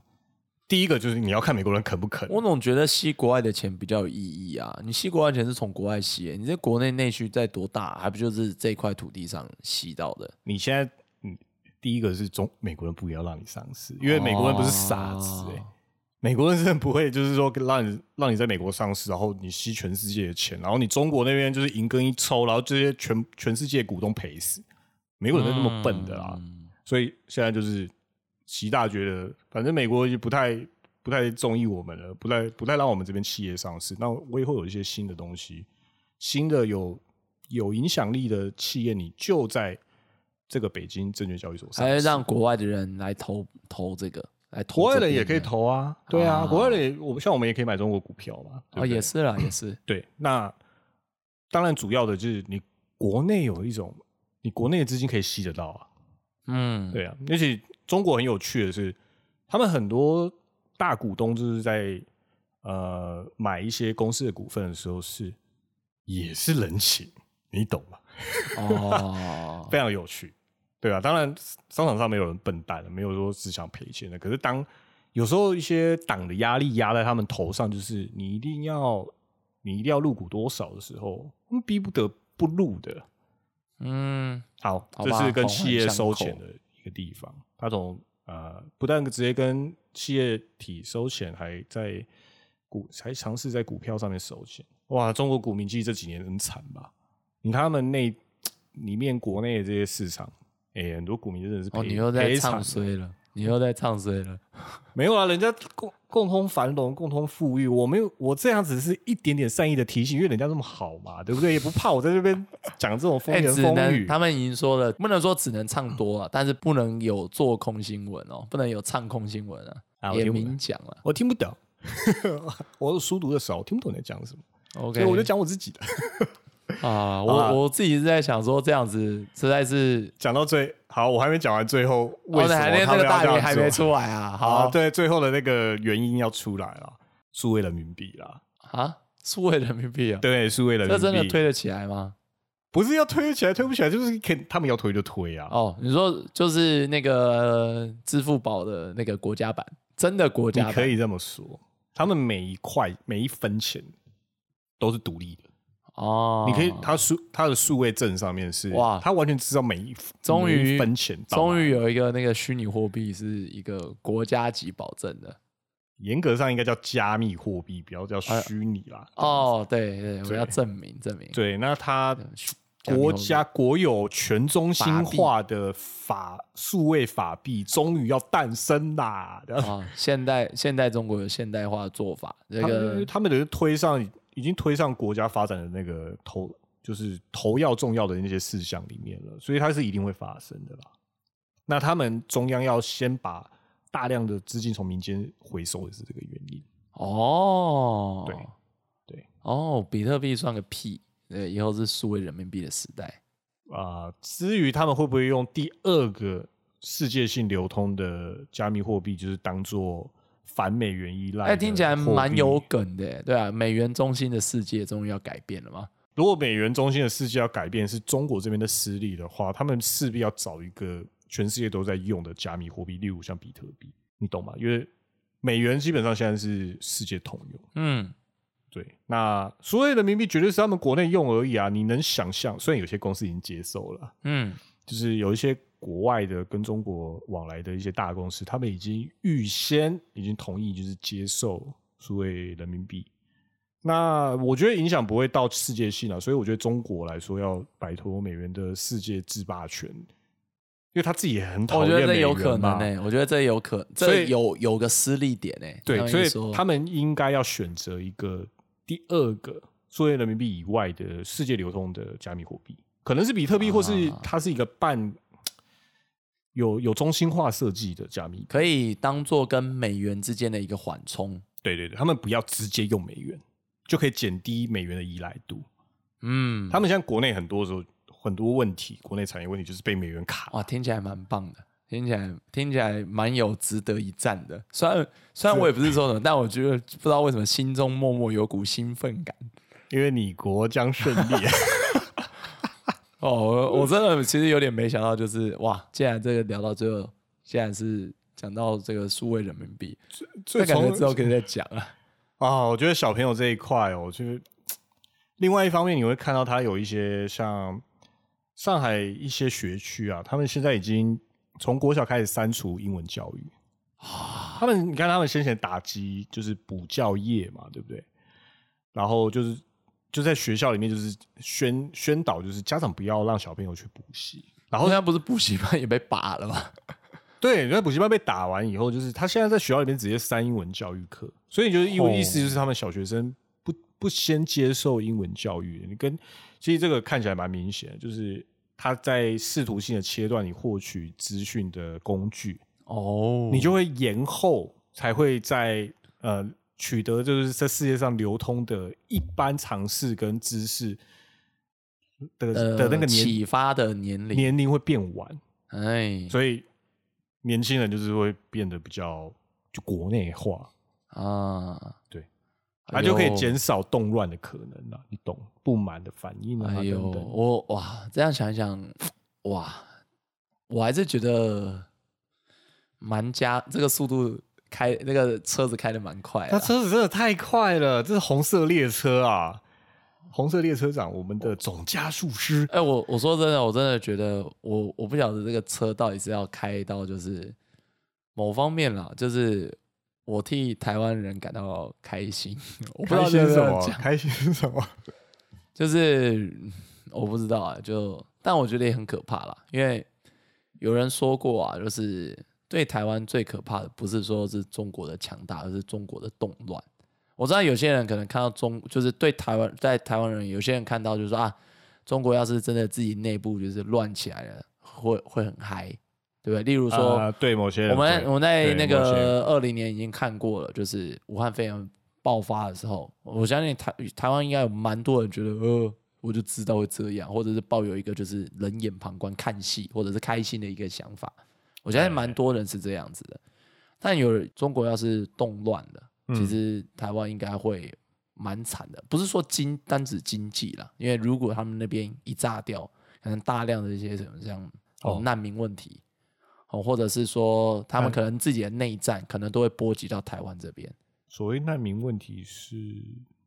A: 第一个就是你要看美国人肯不肯，
B: 我总觉得吸国外的钱比较有意义啊。你吸国外钱是从国外吸，你在国内内需在多大，还不就是这块土地上吸到的？
A: 你现在，嗯，第一个是中美国人不要让你上市，因为美国人不是傻子哎、
B: 哦
A: 美国人真的不会就是说让你让你在美国上市，然后你吸全世界的钱，然后你中国那边就是银根一抽，然后这些全全世界股东赔死，美国人没那么笨的啦。
B: 嗯
A: 所以现在就是习大觉得，反正美国就不太不太中意我们了，不太不太让我们这边企业上市，那我也会有一些新的东西，新的有有影响力的企业，你就在这个北京证券交易所上市。
B: 还是让国外的人来投投这个，来投
A: 国外
B: 这边
A: 人也可以投啊，对啊，
B: 啊
A: 国外的我们像我们也可以买中国股票嘛，啊
B: 也是啦，也是，
A: 对。那当然主要的就是你国内有一种，你国内的资金可以吸得到啊，
B: 嗯，
A: 对啊，而且中国很有趣的是，他们很多大股东就是在呃买一些公司的股份的时候是也是人情，你懂吗？
B: 哦，[LAUGHS]
A: 非常有趣，对啊，当然商场上没有人笨蛋的，没有说只想赔钱的。可是当有时候一些党的压力压在他们头上，就是你一定要你一定要入股多少的时候，他们逼不得不入的。
B: 嗯，
A: 好，
B: 好
A: 这是跟企业收
B: 扣
A: 钱的一个地方。他从呃，不但直接跟企业体收钱，还在股还尝试在股票上面收钱。哇，中国股民其实这几年很惨吧？你看他们内里面国内的这些市场，哎、很多股民真的是赔
B: 哦，你又在
A: 赔惨
B: 唱衰了，你又在唱衰了，[LAUGHS]
A: 没有啊，人家共共同繁荣、共同富裕，我没有，我这样子是一点点善意的提醒，因为人家那么好嘛，对不对？也不怕我在这边讲这种风
B: 哎，
A: 言风语。
B: 能他们已经说了，不能说只能唱多啊，但是不能有做空新闻哦，不能有唱空新闻啊，也
A: 啊我
B: 明讲了。
A: 我听不懂，[LAUGHS] 我书读的少，我听不懂你在讲什么
B: ，OK，
A: 所以我就讲我自己的。
B: 啊，我我自己是在想说，这样子实在是，
A: 讲到最好，我还没讲完，最后为
B: 哦，
A: 什么他们要
B: 那个大
A: 这样做
B: 鱼还没出来啊，
A: 好，对，最后的那个原因要出来了，数位人民币啦，
B: 啊，数位人民币啊，
A: 对，数位人民币。
B: 这
A: 币，
B: 真的推得起来吗？
A: 不是要推起来，推不起来，就是肯他们要推就推啊。
B: 哦，你说就是那个支付宝的那个国家版，真的国家版。
A: 你可以这么说，他们每一块每一分钱都是独立的。
B: 哦，
A: 你可以，他数他的数位证上面是
B: 哇
A: 他完全知道每一
B: 终于
A: 分钱
B: 终于有一个那个虚拟货币是一个国家级保证的。
A: 严格上应该叫加密货币，不要叫虚拟啦。
B: 哦，对对，我要证明证明。
A: 对，那它
B: 虚
A: 国家国有全中心化的法数位法币终于要诞生啦！
B: 啊，现代现代中国有现代化的做法，这
A: 他
B: 个
A: 们他们的推上已经推上国家发展的那个头，就是头要重要的那些事项里面了，所以它是一定会发生的啦。那他们中央要先把大量的资金从民间回收，也是这个原因。
B: 哦，
A: 对对
B: 哦，比特币算个屁，对，以后是数位人民币的时代。
A: 啊、至于他们会不会用第二个世界性流通的加密货币，就是当做反美元依赖？
B: 哎，听起来蛮有。梗的耶，对啊，美元中心的世界终于要改变了吗？
A: 如果美元中心的世界要改变是中国这边的实力的话，他们势必要找一个全世界都在用的加密货币，例如像比特币，你懂吗？因为美元基本上现在是世界通用。
B: 嗯，
A: 对，那所谓人民币绝对是他们国内用而已啊！你能想象？虽然有些公司已经接受了，
B: 嗯，
A: 就是有一些国外的跟中国往来的一些大公司，他们已经预先已经同意，就是接受所谓人民币。那我觉得影响不会到世界性啊，所以我觉得中国来说要摆脱美元的世界制霸权，因为他自己也很讨
B: 我
A: 厌美元
B: 觉得这有可能
A: 嘛
B: 呢，我觉得这有可，
A: 所
B: 有有个私利点呢。
A: 对，所以
B: 他们
A: 应该要选择一个第二个所谓人民币以外的世界流通的加密货币。可能是比特币，或是
B: 啊
A: 它是一个半有有中心化设计的加密币。
B: 可以当做跟美元之间的一个缓冲。
A: 对对对，他们不要直接用美元，就可以减低美元的依赖度。
B: 嗯，
A: 他们现在国内很多时候很多问题，国内产业问题就是被美元卡。
B: 哇，听起来蛮棒的，听起来听起来蛮有值得一战的。虽然虽然我也不是说什么，但我觉得不知道为什么心中默默有股兴奋感。
A: 因为你国将胜利，[LAUGHS]
B: 哦，我我真的其实有点没想到，就是哇，既然这个聊到最后，竟然是讲到这个数位人民币，
A: 最
B: 那感觉
A: 从
B: 之后可以再讲啊。[LAUGHS]
A: 啊，我觉得小朋友这一块哦，就是另外一方面，你会看到他有一些像上海一些学区啊，他们现在已经从国小开始删除英文教育。他们你看，他们先前打击就是补教业嘛，对不对？然后就是就在学校里面就是宣宣导，就是家长不要让小朋友去补习。然后
B: 现在不是补习班也被拔了吗？[LAUGHS]
A: 对，因为补习班被打完以后，就是他现在在学校里面直接删英文教育课，所以就是意
B: 哦
A: 意思就是他们小学生不不先接受英文教育，你跟其实这个看起来蛮明显，就是他在试图性的切断你获取资讯的工具，
B: 哦，
A: 你就会延后才会在呃取得就是在世界上流通的一般常识跟知识的的那个年
B: 启发的年龄，
A: 年龄会变晚，
B: 哎。
A: 所以年轻人就是会变得比较就国内化，
B: 啊，
A: 对，
B: 哎呦。
A: 它就可以减少动乱的可能了，你懂？不满的反应啊等等。
B: 我哇，这样想一想，哇，我还是觉得蛮加这个速度开那个车子开的蛮快的
A: 他
B: 啊。
A: 车子真的太快了，这是红色列车啊！红色列车长，我们的总加速师，
B: 哎、我我说真的，我真的觉得我我不晓得这个车到底是要开到就是某方面啦，就是我替台湾人感到开心。我不知道
A: 开心什么？开心是什么？
B: 就是嗯我不知道啊，就但我觉得也很可怕啦，因为有人说过啊，就是对台湾最可怕的不是说是中国的强大，而是中国的动乱。我知道有些人可能看到中，就是对台湾在台湾人，有些人看到就是说啊，中国要是真的自己内部就是乱起来了，会会很嗨，对不对？例如说，
A: 啊对某些人
B: 我们我们在那个二零年已经看过了，就是武汉肺炎爆发的时候，我相信台台湾应该有蛮多人觉得，呃，我就知道会这样，或者是抱有一个就是冷眼旁观看戏，或者是开心的一个想法。我相信蛮多人是这样子的。但有中国要是动乱了，
A: 嗯
B: 其实台湾应该会蛮惨的，不是说经单指经济啦，因为如果他们那边一炸掉，可能大量的一些什么像哦
A: 哦
B: 难民问题，哦，或者是说他们可能自己的内战，可能都会波及到台湾这边。
A: 所谓难民问题是，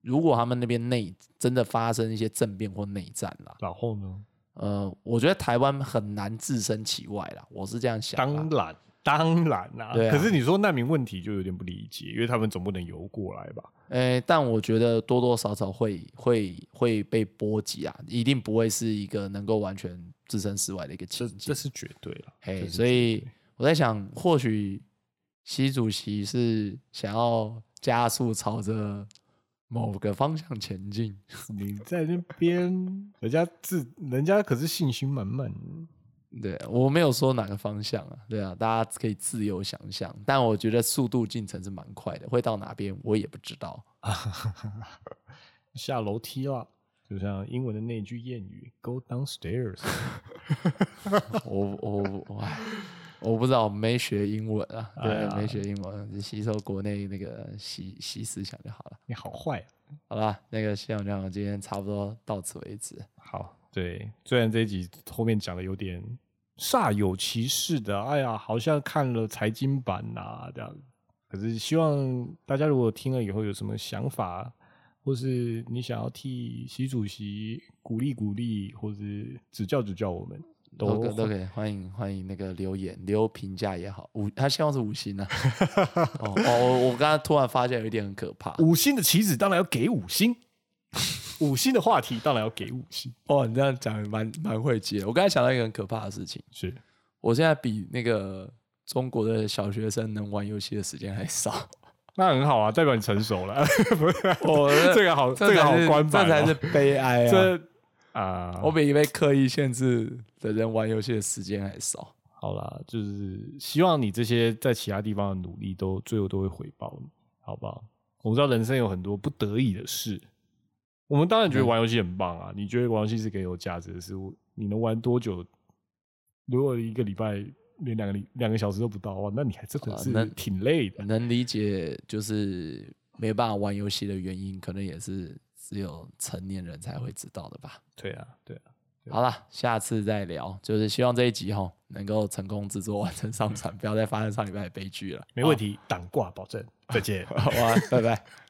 B: 如果他们那边内真的发生一些政变或内战啦，
A: 然后呢？
B: 呃，我觉得台湾很难置身其外啦，我是这样想啦。
A: 当然，当然啦、
B: 对啊
A: 可是你说难民问题就有点不理解，因为他们总不能游过来吧？
B: 诶、但我觉得多多少少会会会被波及啊，一定不会是一个能够完全置身事外的一个情境。
A: 这这是绝对了。
B: 嘿，所以我在想，或许习主席是想要加速朝着某个方向前进。
A: 你在那边，[LAUGHS] 人家自人家可是信心满满。
B: 对我没有说哪个方向啊，对啊，大家可以自由想象。但我觉得速度进程是蛮快的，会到哪边我也不知道。[LAUGHS]
A: 下楼梯了，就像英文的那句谚语 “Go downstairs”。[LAUGHS]
B: 我我我唉我不知道，没学英文啊，对，
A: 哎
B: 没学英文，只吸收国内那个习习思想就好了。
A: 你好坏、啊。
B: 好吧，那个希望这样，今天差不多到此为止。
A: 好，对，虽然这一集后面讲的有点煞有其事的，哎呀，好像看了财经版呐、这样。可是希望大家如果听了以后有什么想法，或是你想要替习主席鼓励鼓励，或是指教指教我们，都
B: 都可都可以，欢迎欢迎那个留言留评价也好，五他希望是五星啊。[LAUGHS] 哦哦，我我刚刚突然发现有一点很可怕。
A: 五星的棋子当然要给五星，五星的话题当然要给五星。
B: 哦，你这样讲蛮蛮会接。我刚才想到一个很可怕的事情，
A: 是，
B: 我现在比那个中国的小学生能玩游戏的时间还少。
A: 那很好啊，代表你成熟了。[LAUGHS] 不是啊，
B: 哦
A: 这个好，这个好关板、哦，
B: 这才是悲哀啊！
A: 这啊，
B: 我比被刻意限制的人玩游戏的时间还少。
A: 好啦，就是希望你这些在其他地方的努力都最后都会回报你，好不好？我知道人生有很多不得已的事，我们当然觉得玩游戏很棒啊。你觉得玩游戏是更有价值的事物，你能玩多久？如果一个礼拜连两个礼两个小时都不到哇，那你还真的是
B: 那
A: 挺累的。
B: 能理解，就是没有办法玩游戏的原因，可能也是只有成年人才会知道的吧。
A: 对啊，对啊，
B: 好了，下次再聊。就是希望这一集哈能够成功制作完成上传，不要再发生上礼拜的悲剧了。
A: 没问题，挡挂保证。再见。[LAUGHS]
B: 好啊，拜拜。